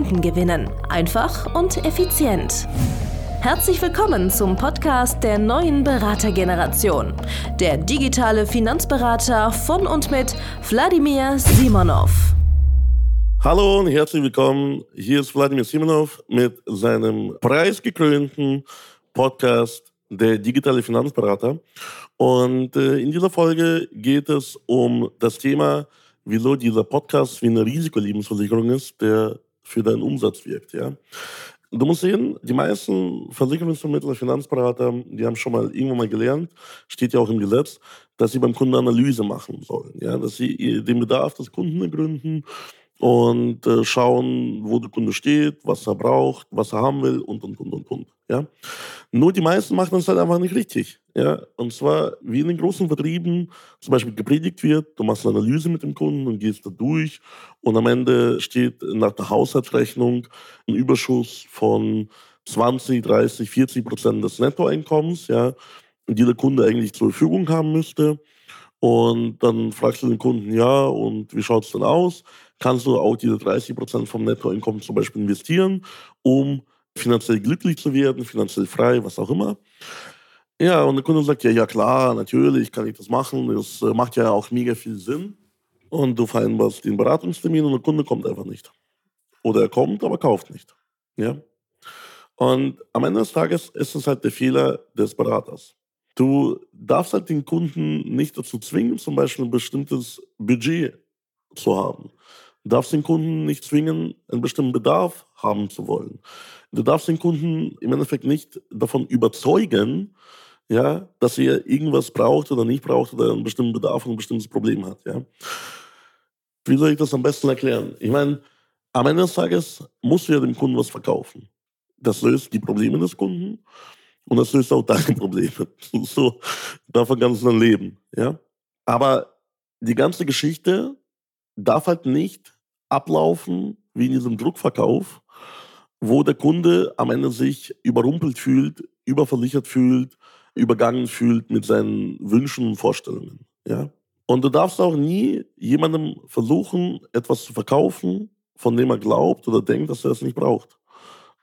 Kunden gewinnen. Einfach und effizient. Herzlich willkommen zum Podcast der neuen Beratergeneration. Der digitale Finanzberater von und mit Wladimir Simonov. Hallo und herzlich willkommen. Hier ist Wladimir Simonov mit seinem preisgekrönten Podcast der digitale Finanzberater. Und äh, in dieser Folge geht es um das Thema, wieso dieser Podcast wie eine Risikolebensversicherung ist, der für deinen Umsatz wirkt. Ja? Du musst sehen, die meisten Versicherungsvermittler, Finanzberater, die haben schon mal irgendwann mal gelernt, steht ja auch im Gesetz, dass sie beim Kunden Analyse machen sollen. Ja? Dass sie den Bedarf des Kunden ergründen und äh, schauen, wo der Kunde steht, was er braucht, was er haben will und, und, und, und, und. Ja? Nur die meisten machen das halt einfach nicht richtig. Ja? Und zwar, wie in den großen Vertrieben zum Beispiel gepredigt wird, du machst eine Analyse mit dem Kunden und gehst da durch und am Ende steht nach der Haushaltsrechnung ein Überschuss von 20, 30, 40 Prozent des Nettoeinkommens, ja, die der Kunde eigentlich zur Verfügung haben müsste. Und dann fragst du den Kunden, ja, und wie schaut es denn aus? Kannst du auch diese 30 Prozent vom Nettoeinkommen zum Beispiel investieren, um finanziell glücklich zu werden, finanziell frei, was auch immer? Ja, und der Kunde sagt, ja, ja klar, natürlich kann ich das machen. Das äh, macht ja auch mega viel Sinn. Und du vereinbarst den Beratungstermin und der Kunde kommt einfach nicht. Oder er kommt, aber kauft nicht. Ja? Und am Ende des Tages ist es halt der Fehler des Beraters. Du darfst halt den Kunden nicht dazu zwingen, zum Beispiel ein bestimmtes Budget zu haben. Du darfst den Kunden nicht zwingen, einen bestimmten Bedarf haben zu wollen. Du darfst den Kunden im Endeffekt nicht davon überzeugen, ja, dass er irgendwas braucht oder nicht braucht oder einen bestimmten Bedarf und ein bestimmtes Problem hat. Ja. Wie soll ich das am besten erklären? Ich meine, am Ende des Tages musst du ja dem Kunden was verkaufen. Das löst die Probleme des Kunden und das löst auch deine Probleme. So, davon kannst du dann leben. Ja? Aber die ganze Geschichte darf halt nicht ablaufen wie in diesem Druckverkauf, wo der Kunde am Ende sich überrumpelt fühlt, überversichert fühlt, übergangen fühlt mit seinen Wünschen und Vorstellungen. Ja? Und du darfst auch nie jemandem versuchen, etwas zu verkaufen, von dem er glaubt oder denkt, dass er es nicht braucht.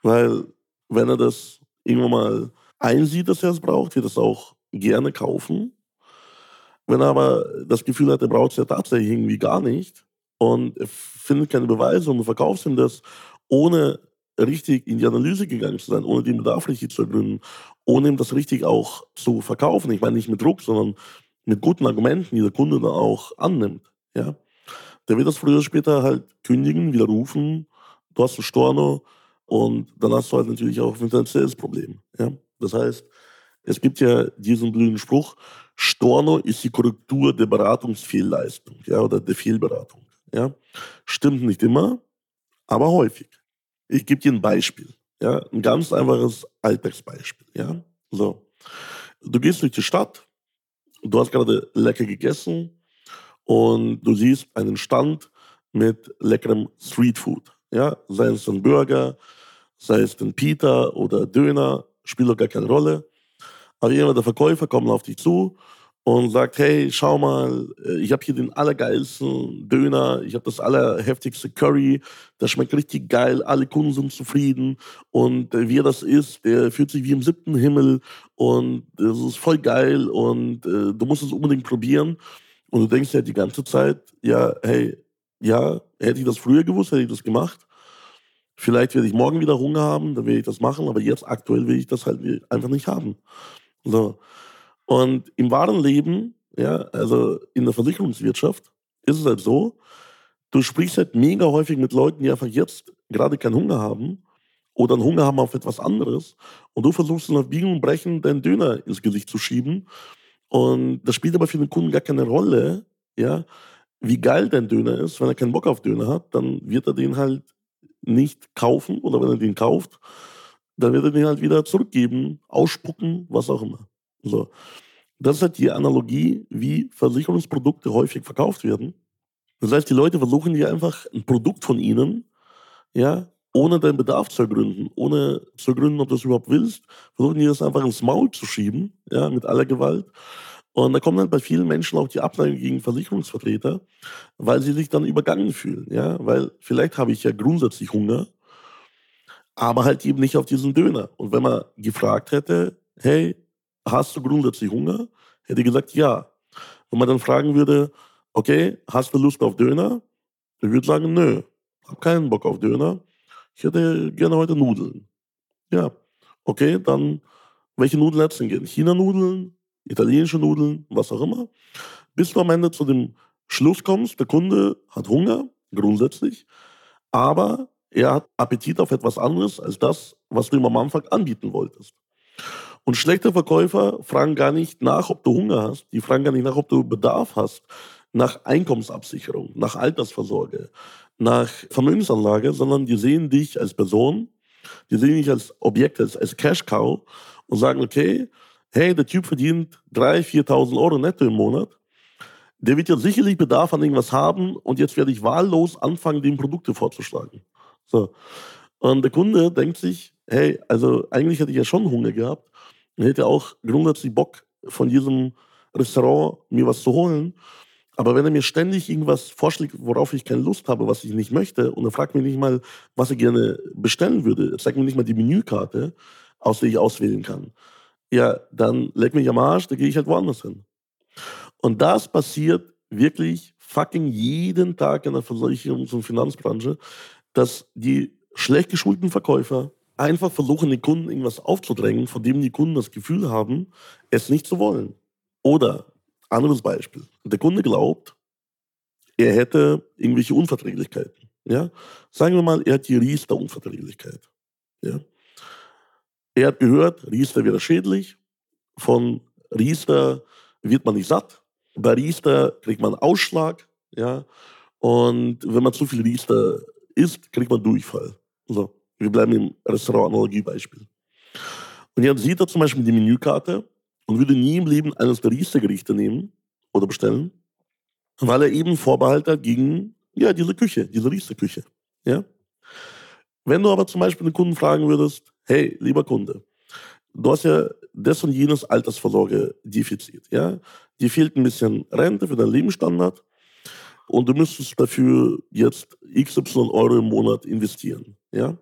Weil wenn er das irgendwann mal einsieht, dass er es braucht, wird es auch gerne kaufen. Wenn er aber das Gefühl hat, er braucht es ja tatsächlich irgendwie gar nicht und findet keine Beweise und verkaufst ihm das, ohne richtig in die Analyse gegangen zu sein, ohne den Bedarf richtig zu ergründen, ohne ihm das richtig auch zu verkaufen. Ich meine nicht mit Druck, sondern mit guten Argumenten, die der Kunde dann auch annimmt. Ja? Der wird das früher oder später halt kündigen, widerrufen, du hast einen Storno und dann hast du halt natürlich auch ein finanzielles Problem. Ja? Das heißt, es gibt ja diesen blöden Spruch, Storno ist die Korrektur der Beratungsfehlleistung ja, oder der Fehlberatung. Ja. Stimmt nicht immer, aber häufig. Ich gebe dir ein Beispiel. Ja, ein ganz einfaches Alltagsbeispiel. Ja. So. Du gehst durch die Stadt, du hast gerade lecker gegessen und du siehst einen Stand mit leckerem Streetfood. Ja, sei es ein Burger, sei es ein Pita oder Döner spielt doch gar keine Rolle. Aber jemand, der Verkäufer kommt auf dich zu und sagt, hey, schau mal, äh, ich habe hier den allergeilsten Döner, ich habe das allerheftigste Curry, das schmeckt richtig geil, alle Kunden sind zufrieden und äh, wie er das ist, der fühlt sich wie im siebten Himmel und das ist voll geil und äh, du musst es unbedingt probieren. Und du denkst ja die ganze Zeit, ja, hey, ja, hätte ich das früher gewusst, hätte ich das gemacht. Vielleicht werde ich morgen wieder Hunger haben, dann werde ich das machen, aber jetzt aktuell will ich das halt einfach nicht haben. So. Und im wahren Leben, ja, also in der Versicherungswirtschaft, ist es halt so, du sprichst halt mega häufig mit Leuten, die einfach jetzt gerade keinen Hunger haben oder einen Hunger haben auf etwas anderes und du versuchst dann auf Biegen und Brechen deinen Döner ins Gesicht zu schieben und das spielt aber für den Kunden gar keine Rolle, ja, wie geil dein Döner ist. Wenn er keinen Bock auf Döner hat, dann wird er den halt nicht kaufen oder wenn er den kauft, dann wird er den halt wieder zurückgeben, ausspucken, was auch immer. So. Das ist halt die Analogie, wie Versicherungsprodukte häufig verkauft werden. Das heißt, die Leute versuchen dir einfach ein Produkt von ihnen, ja, ohne deinen Bedarf zu ergründen, ohne zu ergründen, ob du das überhaupt willst, versuchen die das einfach ins Maul zu schieben, ja, mit aller Gewalt. Und da kommt dann bei vielen Menschen auch die Abneigung gegen Versicherungsvertreter, weil sie sich dann übergangen fühlen, ja, weil vielleicht habe ich ja grundsätzlich Hunger, aber halt eben nicht auf diesen Döner. Und wenn man gefragt hätte, hey, hast du grundsätzlich Hunger? Hätte gesagt, ja. Wenn man dann fragen würde, okay, hast du Lust auf Döner? Ich würde sagen, nö, habe keinen Bock auf Döner. Ich hätte gerne heute Nudeln. Ja, okay, dann welche Nudeln hättest denn gern? China-Nudeln, italienische Nudeln, was auch immer. Bis du am Ende zu dem Schluss kommst, der Kunde hat Hunger, grundsätzlich, aber er hat Appetit auf etwas anderes als das, was du ihm am Anfang anbieten wolltest. Und schlechte Verkäufer fragen gar nicht nach, ob du Hunger hast. Die fragen gar nicht nach, ob du Bedarf hast, nach Einkommensabsicherung, nach Altersvorsorge, nach Vermögensanlage, sondern die sehen dich als Person, die sehen dich als Objekt, als, als Cash Cow und sagen, okay, hey, der Typ verdient 3.000, 4.000 Euro netto im Monat. Der wird ja sicherlich Bedarf an irgendwas haben und jetzt werde ich wahllos anfangen, dem Produkte vorzuschlagen. So. Und der Kunde denkt sich, hey, also eigentlich hätte ich ja schon Hunger gehabt und hätte auch grundsätzlich Bock, von diesem Restaurant mir was zu holen. Aber wenn er mir ständig irgendwas vorschlägt, worauf ich keine Lust habe, was ich nicht möchte, und er fragt mich nicht mal, was er gerne bestellen würde, er zeigt mir nicht mal die Menükarte, aus der ich auswählen kann, ja, dann leck mich am Arsch, da gehe ich halt woanders hin. Und das passiert wirklich fucking jeden Tag in der Versicherungs- und Finanzbranche, dass die schlecht geschulten Verkäufer einfach versuchen, den Kunden irgendwas aufzudrängen, von dem die Kunden das Gefühl haben, es nicht zu wollen. Oder anderes Beispiel. Der Kunde glaubt, er hätte irgendwelche Unverträglichkeiten. Ja? Sagen wir mal, er hat die Riester-Unverträglichkeit. Ja? Er hat gehört, Riester wäre schädlich. Von Riester wird man nicht satt. Bei Riester kriegt man Ausschlag. Ja? Und wenn man zu viel Riester isst, kriegt man Durchfall. So, wir bleiben im Restaurant-Analogie-Beispiel. Und jetzt sieht er zum Beispiel die Menükarte und würde nie im Leben eines der Riester-Gerichte nehmen oder bestellen, weil er eben Vorbehalt hat gegen ja, diese Küche, diese Riester-Küche. Ja? Wenn du aber zum Beispiel den Kunden fragen würdest, hey, lieber Kunde, du hast ja das und jenes Altersvorsorgedefizit. Ja? Dir fehlt ein bisschen Rente für deinen Lebensstandard und du müsstest dafür jetzt XY Euro im Monat investieren. Ja?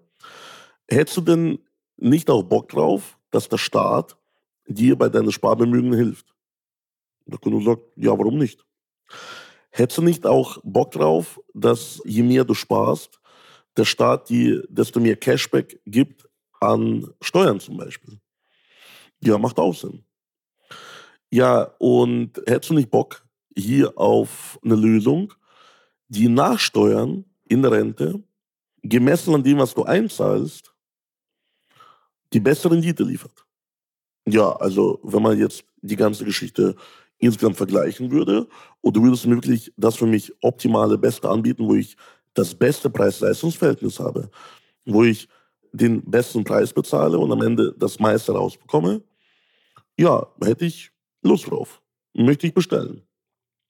Hättest du denn nicht auch Bock drauf, dass der Staat dir bei deinen Sparbemühen hilft. Der Kunde sagt, ja, warum nicht? Hättest du nicht auch Bock drauf, dass je mehr du sparst, der Staat dir desto mehr Cashback gibt an Steuern zum Beispiel? Ja, macht auch Sinn. Ja, und hättest du nicht Bock hier auf eine Lösung, die nach Steuern in der Rente, gemessen an dem, was du einzahlst, die bessere Rendite liefert? Ja, also wenn man jetzt die ganze Geschichte insgesamt vergleichen würde und du würdest mir wirklich das für mich optimale Beste anbieten, wo ich das beste Preis-Leistungs-Verhältnis habe, wo ich den besten Preis bezahle und am Ende das meiste rausbekomme, ja, hätte ich Lust drauf. Möchte ich bestellen.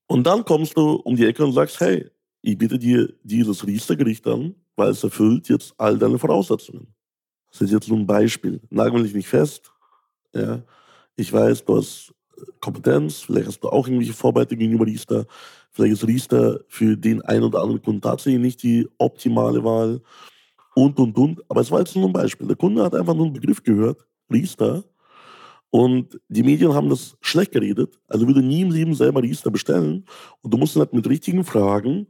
Und dann kommst du um die Ecke und sagst, hey, ich biete dir dieses Riester-Gericht an, weil es erfüllt jetzt all deine Voraussetzungen. Das ist jetzt nur ein Beispiel. Nagel mich nicht fest, ja. Ich weiß, du hast Kompetenz, vielleicht hast du auch irgendwelche Vorbehalte gegenüber Riester. Vielleicht ist Riester für den einen oder anderen Kunden tatsächlich nicht die optimale Wahl. Und, und, und. Aber es war jetzt nur ein Beispiel. Der Kunde hat einfach nur einen Begriff gehört, Riester. Und die Medien haben das schlecht geredet. Also würde nie im Leben selber Riester bestellen. Und du musst ihn halt mit richtigen Fragen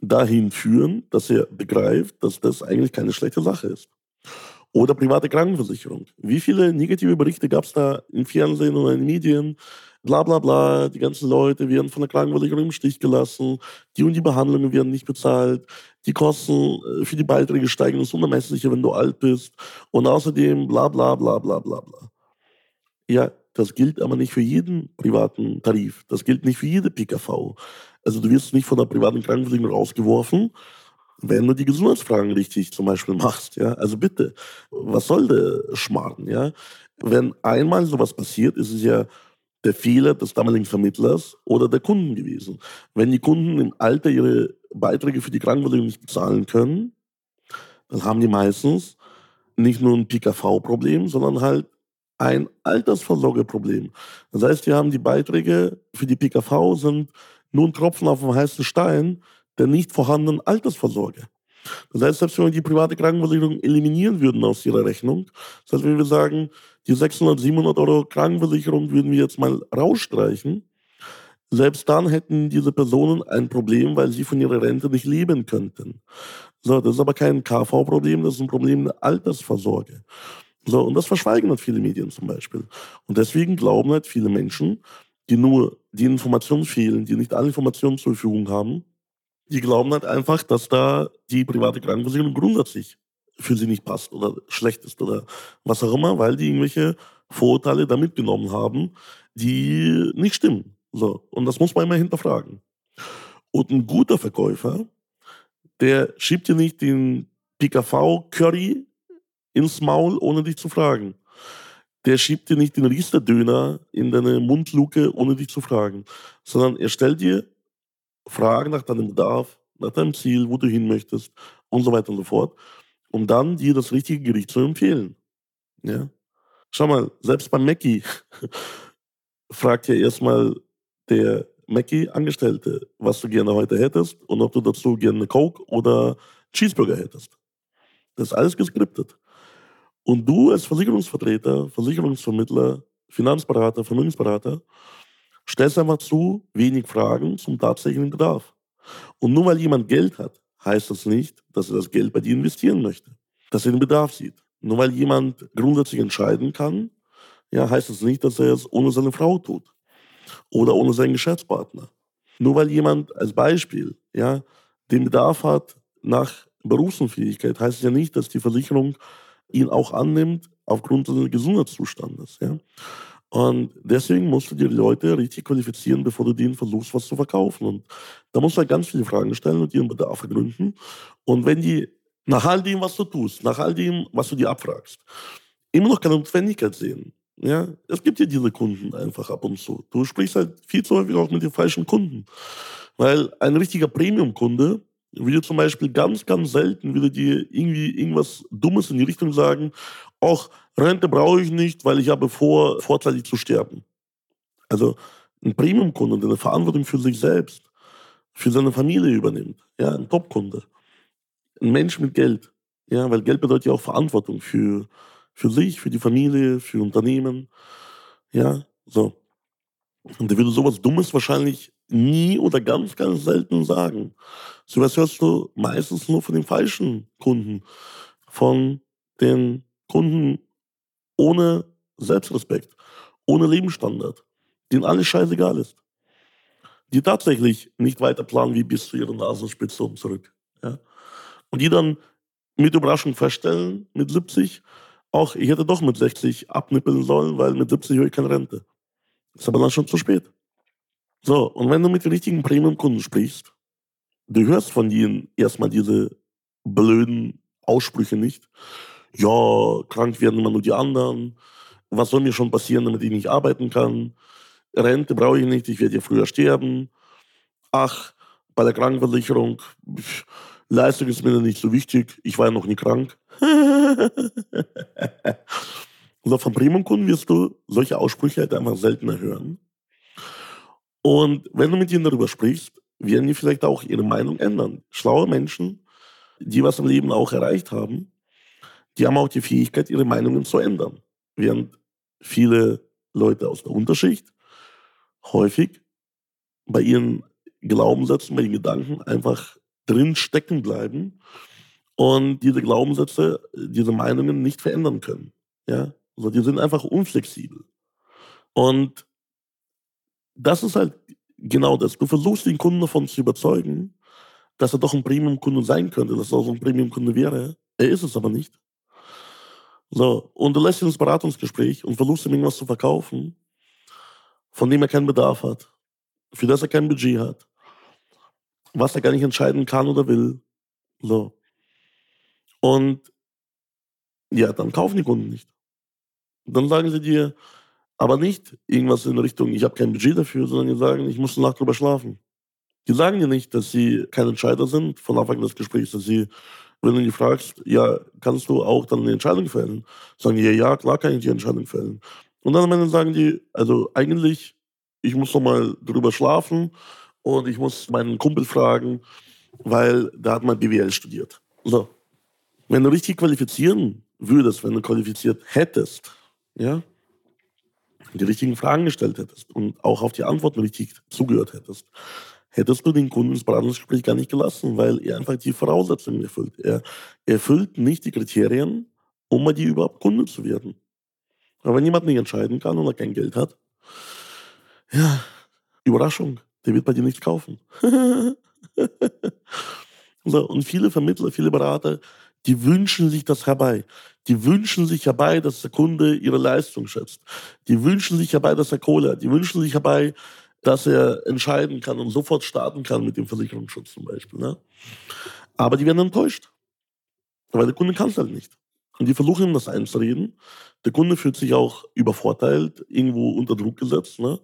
dahin führen, dass er begreift, dass das eigentlich keine schlechte Sache ist. Oder private Krankenversicherung. Wie viele negative Berichte gab es da im Fernsehen oder in den Medien? Bla bla bla, die ganzen Leute werden von der Krankenversicherung im Stich gelassen, die und die Behandlungen werden nicht bezahlt, die Kosten äh, für die Beiträge steigen ins Unermessliche, wenn du alt bist und außerdem bla bla bla bla bla bla. Ja, das gilt aber nicht für jeden privaten Tarif, das gilt nicht für jede PKV. Also du wirst nicht von der privaten Krankenversicherung rausgeworfen, wenn du die Gesundheitsfragen richtig zum Beispiel machst. Ja? Also bitte, was soll der Schmarrn? Ja? Wenn einmal sowas passiert, ist es ja der Fehler des damaligen Vermittlers oder der Kunden gewesen. Wenn die Kunden im Alter ihre Beiträge für die Krankenversicherung nicht bezahlen können, dann haben die meistens nicht nur ein PKV-Problem, sondern halt ein Altersvorsorgeproblem. Das heißt, die haben die Beiträge für die PKV sind nur ein Tropfen auf dem heißen Stein der nicht vorhandenen Altersvorsorge. Das heißt, selbst wenn wir die private Krankenversicherung eliminieren würden aus ihrer Rechnung, das heißt, wenn wir sagen, die 600, 700 Euro Krankenversicherung würden wir jetzt mal rausstreichen, selbst dann hätten diese Personen ein Problem, weil sie von ihrer Rente nicht leben könnten. So, das ist aber kein KV-Problem, das ist ein Problem der Altersvorsorge. So, und das verschweigen halt viele Medien zum Beispiel. Und deswegen glauben halt viele Menschen, die nur die Informationen fehlen, die nicht alle Informationen zur Verfügung haben, die glauben halt einfach, dass da die private Krankenversicherung grundsätzlich für sie nicht passt oder schlecht ist oder was auch immer, weil die irgendwelche Vorurteile da mitgenommen haben, die nicht stimmen. So, und das muss man immer hinterfragen. Und ein guter Verkäufer, der schiebt dir nicht den PKV-Curry ins Maul, ohne dich zu fragen. Der schiebt dir nicht den Riester-Döner in deine Mundluke, ohne dich zu fragen. Sondern er stellt dir Fragen nach deinem Bedarf, nach deinem Ziel, wo du hin möchtest und so weiter und so fort, um dann dir das richtige Gericht zu empfehlen. Ja? Schau mal, selbst beim Mackie fragt ja erstmal der Mackie-Angestellte, was du gerne heute hättest und ob du dazu gerne Coke oder Cheeseburger hättest. Das ist alles geskriptet. Und du als Versicherungsvertreter, Versicherungsvermittler, Finanzberater, Vermögensberater, stellst einfach zu wenig Fragen zum tatsächlichen Bedarf. Und nur weil jemand Geld hat, heißt das nicht, dass er das Geld bei dir investieren möchte, dass er den Bedarf sieht. Nur weil jemand grundsätzlich entscheiden kann, ja, heißt das nicht, dass er es ohne seine Frau tut oder ohne seinen Geschäftspartner. Nur weil jemand als Beispiel ja, den Bedarf hat nach Berufsunfähigkeit, heißt es ja nicht, dass die Versicherung ihn auch annimmt aufgrund seines Gesundheitszustandes. Ja. Und deswegen musst du dir die Leute richtig qualifizieren, bevor du denen versuchst, was zu verkaufen. Und da musst du halt ganz viele Fragen stellen und ihren Bedarf ergründen. Und wenn die nach all dem, was du tust, nach all dem, was du dir abfragst, immer noch keine Notwendigkeit sehen, ja, es gibt ja diese Kunden einfach ab und zu. Du sprichst halt viel zu häufig auch mit den falschen Kunden. Weil ein richtiger Premium-Kunde würde zum Beispiel ganz, ganz selten würde dir irgendwie irgendwas Dummes in die Richtung sagen, auch Rente brauche ich nicht, weil ich habe vor, vorzeitig zu sterben. Also ein Premium-Kunde, der eine Verantwortung für sich selbst, für seine Familie übernimmt. Ja, ein Top-Kunde. Ein Mensch mit Geld. Ja, weil Geld bedeutet ja auch Verantwortung für, für sich, für die Familie, für Unternehmen. Ja, so. Und der würde sowas Dummes wahrscheinlich nie oder ganz, ganz selten sagen. So was hörst du meistens nur von den falschen Kunden. Von den Kunden ohne Selbstrespekt, ohne Lebensstandard, denen alles scheißegal ist. Die tatsächlich nicht weiter planen wie bis zu ihrer Nasenspitze und zurück. Ja? Und die dann mit Überraschung feststellen, mit 70, auch ich hätte doch mit 60 abnippeln sollen, weil mit 70 höre ich keine Rente. Ist aber dann schon zu spät. So, und wenn du mit den richtigen Premium-Kunden sprichst, du hörst von ihnen erstmal diese blöden Aussprüche nicht ja, krank werden immer nur die anderen. Was soll mir schon passieren, damit ich nicht arbeiten kann? Rente brauche ich nicht, ich werde ja früher sterben. Ach, bei der Krankenversicherung, Leistung ist mir nicht so wichtig, ich war ja noch nie krank. Und von Premium-Kunden wirst du solche Aussprüche halt einfach seltener hören. Und wenn du mit ihnen darüber sprichst, werden die vielleicht auch ihre Meinung ändern. Schlaue Menschen, die was im Leben auch erreicht haben, die haben auch die Fähigkeit, ihre Meinungen zu ändern. Während viele Leute aus der Unterschicht häufig bei ihren Glaubenssätzen, bei ihren Gedanken einfach drin stecken bleiben und diese Glaubenssätze, diese Meinungen nicht verändern können. Ja? Also die sind einfach unflexibel. Und das ist halt genau das. Du versuchst den Kunden davon zu überzeugen, dass er doch ein Premium-Kunde sein könnte, dass er auch ein Premium-Kunde wäre. Er ist es aber nicht. So, und du lässt ihn ins Beratungsgespräch und versuchst ihm irgendwas zu verkaufen, von dem er keinen Bedarf hat, für das er kein Budget hat, was er gar nicht entscheiden kann oder will. So. Und ja, dann kaufen die Kunden nicht. Dann sagen sie dir, aber nicht irgendwas in Richtung, ich habe kein Budget dafür, sondern die sagen, ich muss eine Nacht drüber schlafen. Die sagen dir nicht, dass sie kein Entscheider sind von Anfang des Gesprächs, dass sie, wenn du die fragst, ja, kannst du auch dann eine Entscheidung fällen? Sagen die, ja, klar kann ich die Entscheidung fällen. Und dann am Ende sagen die, also eigentlich, ich muss noch mal drüber schlafen und ich muss meinen Kumpel fragen, weil der hat mal BWL studiert. So. Wenn du richtig qualifizieren würdest, wenn du qualifiziert hättest, ja, die richtigen Fragen gestellt hättest und auch auf die Antworten richtig zugehört hättest, hättest du den Kunden ins Beratungsgespräch gar nicht gelassen, weil er einfach die Voraussetzungen erfüllt. Er erfüllt nicht die Kriterien, um bei dir überhaupt Kunde zu werden. Aber wenn jemand nicht entscheiden kann und er kein Geld hat, ja, Überraschung, der wird bei dir nichts kaufen. so, und viele Vermittler, viele Berater, die wünschen sich das herbei. Die wünschen sich herbei, dass der Kunde ihre Leistung schätzt. Die wünschen sich herbei, dass er Kohle hat. Die wünschen sich herbei, dass er entscheiden kann und sofort starten kann mit dem Versicherungsschutz zum Beispiel. Ne? Aber die werden enttäuscht. Weil der Kunde kann es halt nicht. Und die versuchen ihm das einzureden. Der Kunde fühlt sich auch übervorteilt, irgendwo unter Druck gesetzt. Ne?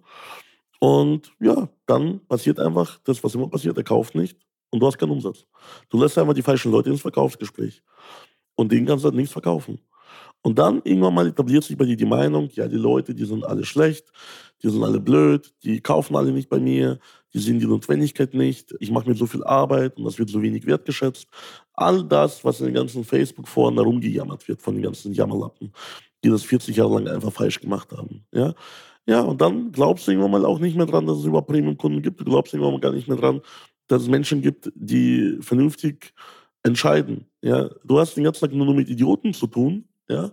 Und ja, dann passiert einfach das, was immer passiert. Er kauft nicht und du hast keinen Umsatz. Du lässt einfach die falschen Leute ins Verkaufsgespräch. Und denen kannst du halt nichts verkaufen. Und dann irgendwann mal etabliert sich bei dir die Meinung, ja, die Leute, die sind alle schlecht, die sind alle blöd, die kaufen alle nicht bei mir, die sehen die Notwendigkeit nicht, ich mache mir so viel Arbeit und das wird so wenig wertgeschätzt. All das, was in den ganzen Facebook-Foren herumgejammert wird von den ganzen Jammerlappen, die das 40 Jahre lang einfach falsch gemacht haben. Ja, ja und dann glaubst du irgendwann mal auch nicht mehr dran, dass es überhaupt Premium-Kunden gibt. Du glaubst irgendwann mal gar nicht mehr dran, dass es Menschen gibt, die vernünftig entscheiden. Ja, du hast den ganzen Tag nur mit Idioten zu tun, ja,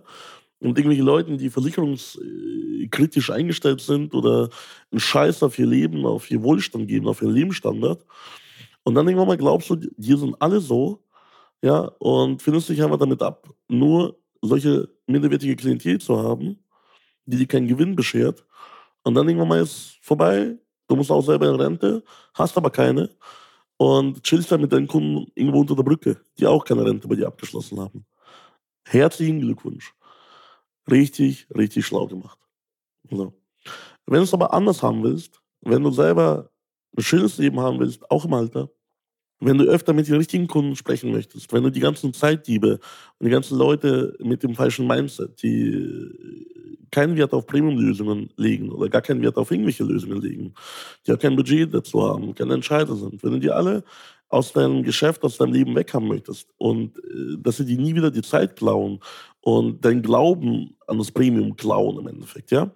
und irgendwelche Leuten, die versicherungskritisch eingestellt sind oder einen Scheiß auf ihr Leben, auf ihr Wohlstand geben, auf ihren Lebensstandard. Und dann irgendwann mal glaubst du, die sind alle so, ja, und findest dich einfach damit ab, nur solche minderwertige Klientel zu haben, die dir keinen Gewinn beschert. Und dann irgendwann mal ist vorbei, du musst auch selber in Rente, hast aber keine und chillst dann mit deinen Kunden irgendwo unter der Brücke, die auch keine Rente bei dir abgeschlossen haben. Herzlichen Glückwunsch. Richtig, richtig schlau gemacht. So. Wenn du es aber anders haben willst, wenn du selber ein schönes Leben haben willst, auch im Alter, wenn du öfter mit den richtigen Kunden sprechen möchtest, wenn du die ganzen Zeitdiebe und die ganzen Leute mit dem falschen Mindset, die keinen Wert auf Premium-Lösungen legen oder gar keinen Wert auf irgendwelche Lösungen legen, die auch kein Budget dazu haben, keine Entscheider sind, wenn du die alle aus deinem Geschäft, aus deinem Leben weg haben möchtest und äh, dass sie dir nie wieder die Zeit klauen und dein Glauben an das Premium klauen im Endeffekt, ja,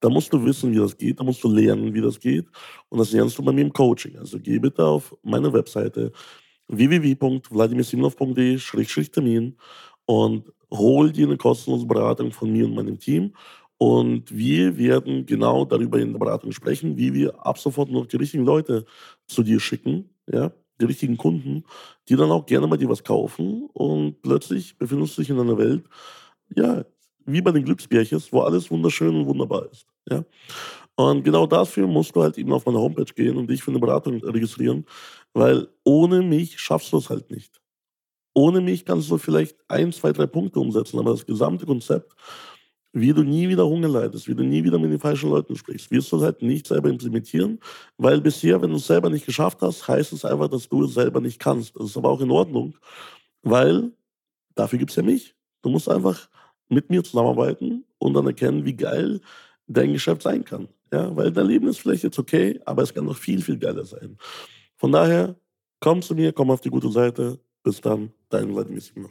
da musst du wissen, wie das geht, da musst du lernen, wie das geht und das lernst du bei mir im Coaching. Also geh bitte auf meine Webseite www.vladimirsimnov.de-termin und hol dir eine kostenlose Beratung von mir und meinem Team. Und wir werden genau darüber in der Beratung sprechen, wie wir ab sofort noch die richtigen Leute zu dir schicken, ja, die richtigen Kunden, die dann auch gerne mal dir was kaufen und plötzlich befindest du dich in einer Welt, ja, wie bei den Glücksbärchens, wo alles wunderschön und wunderbar ist, ja. Und genau dafür musst du halt eben auf meine Homepage gehen und dich für eine Beratung registrieren, weil ohne mich schaffst du es halt nicht. Ohne mich kannst du vielleicht ein, zwei, drei Punkte umsetzen, aber das gesamte Konzept, wie du nie wieder Hunger leidest, wie du nie wieder mit den falschen Leuten sprichst, wirst du halt nicht selber implementieren, weil bisher, wenn du es selber nicht geschafft hast, heißt es einfach, dass du es selber nicht kannst. Das ist aber auch in Ordnung, weil dafür gibt es ja mich. Du musst einfach mit mir zusammenarbeiten und dann erkennen, wie geil dein Geschäft sein kann. Ja, weil dein Leben ist vielleicht jetzt okay, aber es kann noch viel, viel geiler sein. Von daher, komm zu mir, komm auf die gute Seite. Bis dann, dein Vladimir Simonov.